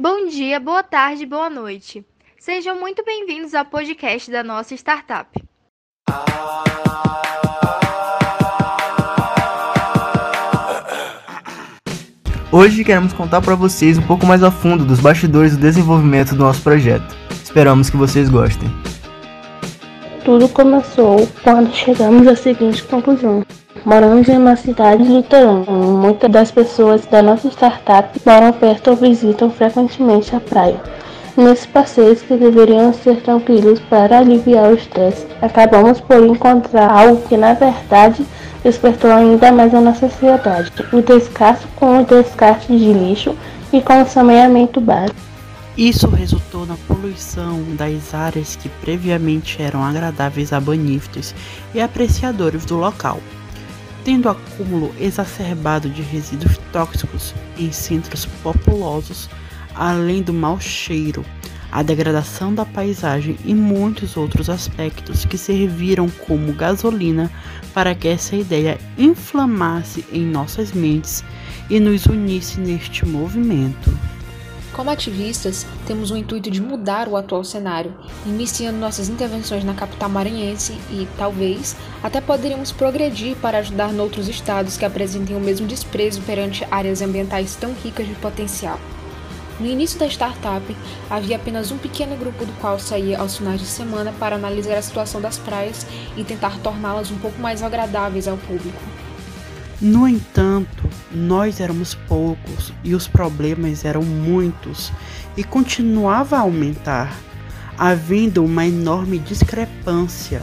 Bom dia, boa tarde, boa noite. Sejam muito bem-vindos ao podcast da nossa startup. Hoje queremos contar para vocês um pouco mais a fundo dos bastidores do desenvolvimento do nosso projeto. Esperamos que vocês gostem. Tudo começou quando chegamos à seguinte conclusão. Moramos em uma cidade litorânea. Muitas das pessoas da nossa startup moram perto ou visitam frequentemente a praia. Nesses passeios que deveriam ser tranquilos para aliviar o estresse, acabamos por encontrar algo que na verdade despertou ainda mais a nossa sociedade: o descaso com o descarte de lixo e com o saneamento básico. Isso resultou na poluição das áreas que previamente eram agradáveis a banhistas e apreciadores do local tendo acúmulo exacerbado de resíduos tóxicos em centros populosos, além do mau cheiro, a degradação da paisagem e muitos outros aspectos que serviram como gasolina para que essa ideia inflamasse em nossas mentes e nos unisse neste movimento. Como ativistas, temos o intuito de mudar o atual cenário, iniciando nossas intervenções na capital maranhense e, talvez, até poderíamos progredir para ajudar noutros estados que apresentem o mesmo desprezo perante áreas ambientais tão ricas de potencial. No início da startup, havia apenas um pequeno grupo do qual saía aos finais de semana para analisar a situação das praias e tentar torná-las um pouco mais agradáveis ao público. No entanto, nós éramos poucos e os problemas eram muitos e continuava a aumentar, havendo uma enorme discrepância.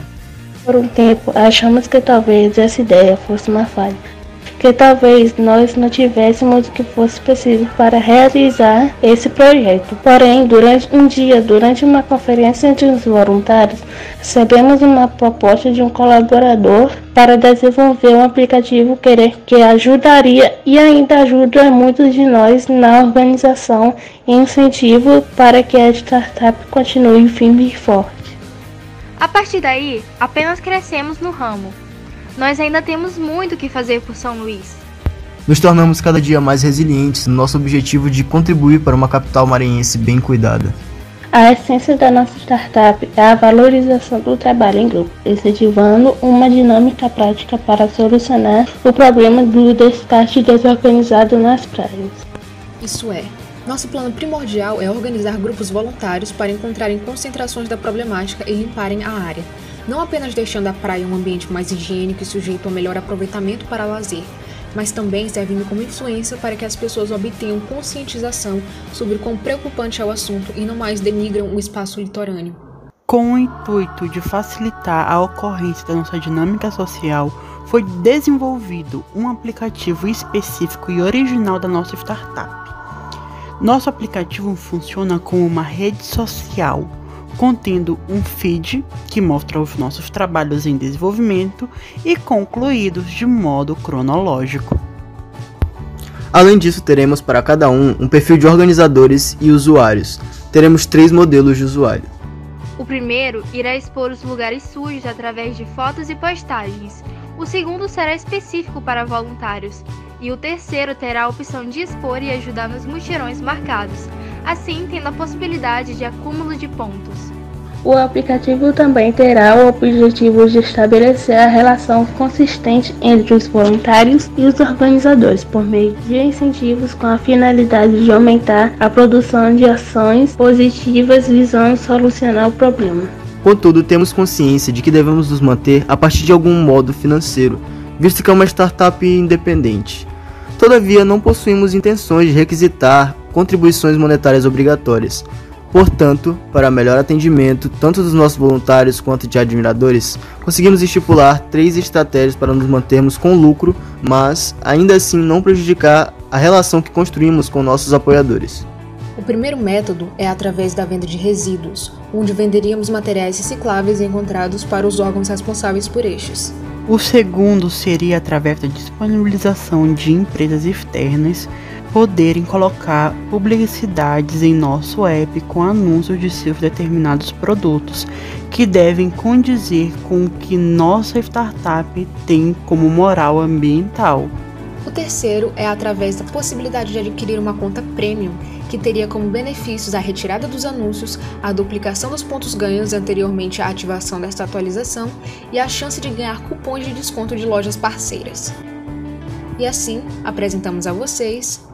Por um tempo, achamos que talvez essa ideia fosse uma falha, que talvez nós não tivéssemos o que fosse preciso para realizar esse projeto. Porém, durante um dia, durante uma conferência entre os voluntários, recebemos uma proposta de um colaborador para desenvolver um aplicativo que ajudaria e ainda ajuda muitos de nós na organização e incentivo para que a startup continue firme e forte. A partir daí, apenas crescemos no ramo nós ainda temos muito que fazer por São Luís. Nos tornamos cada dia mais resilientes no nosso objetivo de contribuir para uma capital maranhense bem cuidada. A essência da nossa startup é a valorização do trabalho em grupo, incentivando uma dinâmica prática para solucionar o problema do descarte desorganizado nas praias. Isso é, nosso plano primordial é organizar grupos voluntários para encontrarem concentrações da problemática e limparem a área não apenas deixando a praia um ambiente mais higiênico e sujeito a melhor aproveitamento para lazer, mas também servindo como influência para que as pessoas obtenham conscientização sobre quão preocupante é o assunto e não mais denigram o espaço litorâneo. Com o intuito de facilitar a ocorrência da nossa dinâmica social, foi desenvolvido um aplicativo específico e original da nossa startup. Nosso aplicativo funciona como uma rede social contendo um feed que mostra os nossos trabalhos em desenvolvimento e concluídos de modo cronológico. Além disso, teremos para cada um um perfil de organizadores e usuários. Teremos três modelos de usuário. O primeiro irá expor os lugares sujos através de fotos e postagens. O segundo será específico para voluntários. E o terceiro terá a opção de expor e ajudar nos mutirões marcados, assim tendo a possibilidade de acúmulo de pontos. O aplicativo também terá o objetivo de estabelecer a relação consistente entre os voluntários e os organizadores por meio de incentivos com a finalidade de aumentar a produção de ações positivas visando solucionar o problema. Contudo, temos consciência de que devemos nos manter a partir de algum modo financeiro, visto que é uma startup independente. Todavia, não possuímos intenções de requisitar contribuições monetárias obrigatórias. Portanto, para melhor atendimento tanto dos nossos voluntários quanto de admiradores, conseguimos estipular três estratégias para nos mantermos com lucro, mas ainda assim não prejudicar a relação que construímos com nossos apoiadores. O primeiro método é através da venda de resíduos, onde venderíamos materiais recicláveis encontrados para os órgãos responsáveis por estes. O segundo seria através da disponibilização de empresas externas poderem colocar publicidades em nosso app com anúncios de seus determinados produtos, que devem condizer com o que nossa startup tem como moral ambiental. O terceiro é através da possibilidade de adquirir uma conta premium, que teria como benefícios a retirada dos anúncios, a duplicação dos pontos ganhos anteriormente à ativação desta atualização e a chance de ganhar cupons de desconto de lojas parceiras. E assim, apresentamos a vocês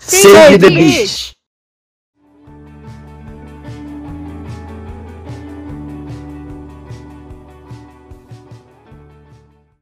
Save the Beast!